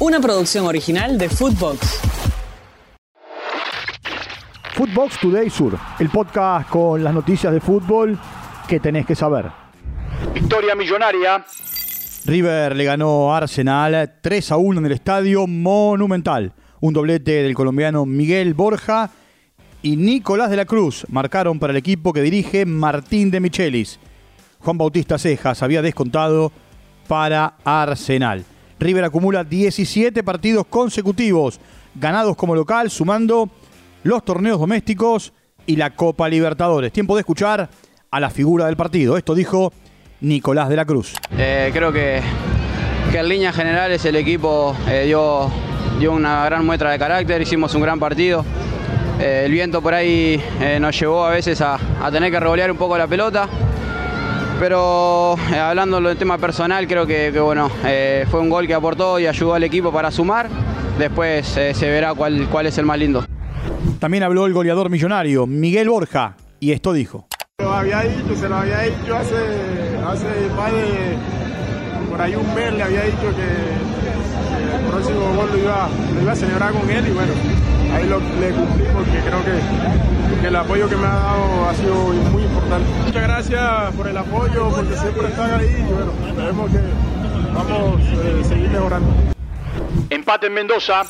Una producción original de Footbox. Footbox Today Sur, el podcast con las noticias de fútbol que tenés que saber. Victoria millonaria. River le ganó a Arsenal 3 a 1 en el estadio Monumental. Un doblete del colombiano Miguel Borja y Nicolás de la Cruz marcaron para el equipo que dirige Martín de Michelis. Juan Bautista Cejas había descontado para Arsenal. River acumula 17 partidos consecutivos ganados como local, sumando los torneos domésticos y la Copa Libertadores. Tiempo de escuchar a la figura del partido. Esto dijo Nicolás de la Cruz. Eh, creo que, que, en líneas generales el equipo eh, dio, dio una gran muestra de carácter, hicimos un gran partido. Eh, el viento por ahí nos llevó a veces a, a, tener que revolear un poco la pelota. Pero eh, hablando del tema personal, creo que, que bueno, fue un gol que aportó y ayudó al equipo para sumar. Después se verá cuál, cuál es el más lindo. También habló el goleador millonario, Miguel Borja, y esto dijo. Lo había dicho, se lo había dicho hace, hace más de por ahí un mes, le había dicho que el próximo gol lo iba, lo iba a celebrar con él y bueno, ahí lo, le cumplí porque creo que, que, el apoyo que me ha dado ha sido muy importante. Muchas gracias por el apoyo, porque siempre están ahí y bueno, esperemos que vamos a eh, seguir mejorando. Empate en Mendoza.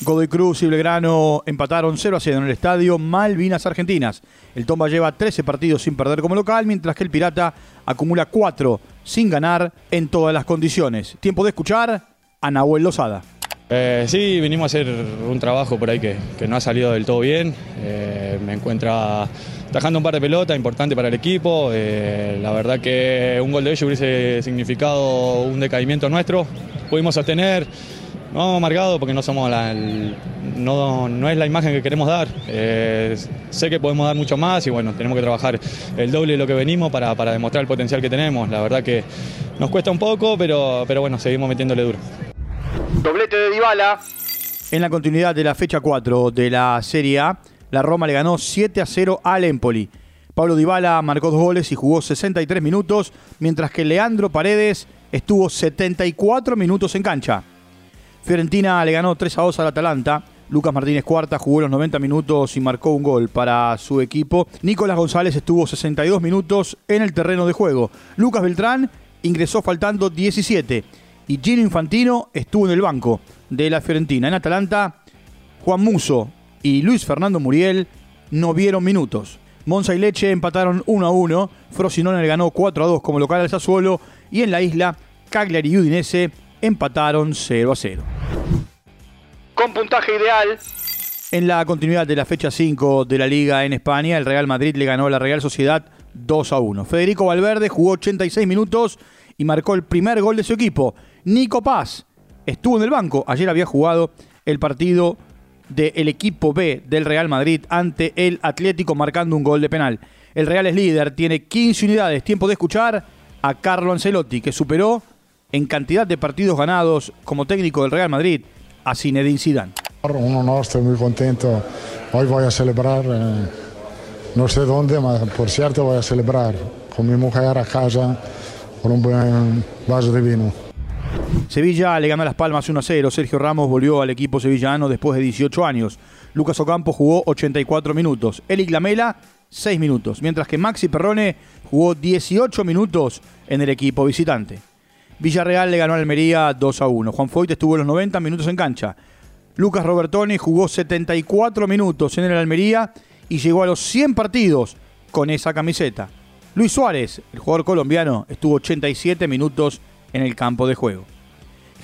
Godoy Cruz y Belgrano empataron 0 a 0 en el estadio Malvinas Argentinas. El Tomba lleva 13 partidos sin perder como local, mientras que el Pirata acumula 4 sin ganar en todas las condiciones. Tiempo de escuchar a Nahuel Lozada. Eh, sí, vinimos a hacer un trabajo por ahí que, que no ha salido del todo bien. Eh, me encuentra tajando un par de pelotas importante para el equipo. Eh, la verdad que un gol de ellos hubiese significado un decaimiento nuestro. Pudimos sostener. No hemos amargado porque no somos la, no, no, es la imagen que queremos dar. Sé que podemos dar mucho más y bueno, tenemos que trabajar el doble de lo que venimos para, para, demostrar el potencial que tenemos. La verdad que nos cuesta un poco, pero, pero bueno, seguimos metiéndole duro. Doblete de Dybala. En la continuidad de la fecha 4 de la Serie A, la Roma le ganó 7 a 0 al Empoli. Pablo Dybala marcó dos goles y jugó 63 minutos, mientras que Leandro Paredes estuvo 74 minutos en cancha. Fiorentina le ganó 3 a 2 al Atalanta. Lucas Martínez Cuarta jugó los 90 minutos y marcó un gol para su equipo. Nicolás González estuvo 62 minutos en el terreno de juego. Lucas Beltrán ingresó faltando 17 y Gino Infantino estuvo en el banco de la Fiorentina. En Atalanta, Juan Muso y Luis Fernando Muriel no vieron minutos. Monza y Leche empataron 1 a 1. Frosinone le ganó 4 a 2 como local al Sassuolo. Y en la isla, Cagliari y Udinese empataron 0 a 0. Con puntaje ideal. En la continuidad de la fecha 5 de la Liga en España, el Real Madrid le ganó a la Real Sociedad 2 a 1. Federico Valverde jugó 86 minutos y marcó el primer gol de su equipo. Nico Paz estuvo en el banco. Ayer había jugado el partido del equipo B del Real Madrid ante el Atlético marcando un gol de penal. El Real es líder, tiene 15 unidades. Tiempo de escuchar a Carlo Ancelotti, que superó en cantidad de partidos ganados como técnico del Real Madrid a Zinedine Zidane. Un honor, estoy muy contento. Hoy voy a celebrar, eh, no sé dónde, pero por cierto voy a celebrar con mi mujer a casa con un buen vaso de vino. Sevilla le ganó Las Palmas 1 a 0. Sergio Ramos volvió al equipo sevillano después de 18 años. Lucas Ocampo jugó 84 minutos. Elic Lamela, 6 minutos. Mientras que Maxi Perrone jugó 18 minutos en el equipo visitante. Villarreal le ganó a Almería 2 a 1. Juan Foyt estuvo los 90 minutos en cancha. Lucas Robertoni jugó 74 minutos en el Almería y llegó a los 100 partidos con esa camiseta. Luis Suárez, el jugador colombiano, estuvo 87 minutos en el campo de juego.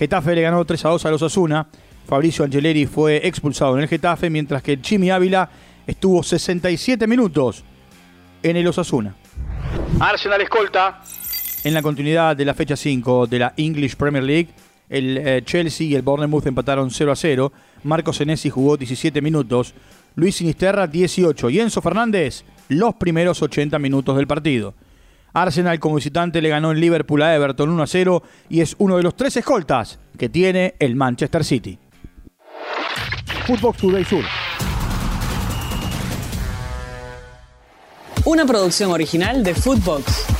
Getafe le ganó 3 a 2 a los Asuna. Fabricio Angeleri fue expulsado en el Getafe, mientras que Chimi Ávila estuvo 67 minutos en el Osasuna. Arsenal escolta. En la continuidad de la fecha 5 de la English Premier League, el eh, Chelsea y el Bournemouth empataron 0 a 0. Marco Senesi jugó 17 minutos. Luis Sinisterra 18 y Enzo Fernández los primeros 80 minutos del partido. Arsenal como visitante le ganó en Liverpool a Everton 1 a 0 y es uno de los tres escoltas que tiene el Manchester City. Footbox Today Sur. Una producción original de Footbox.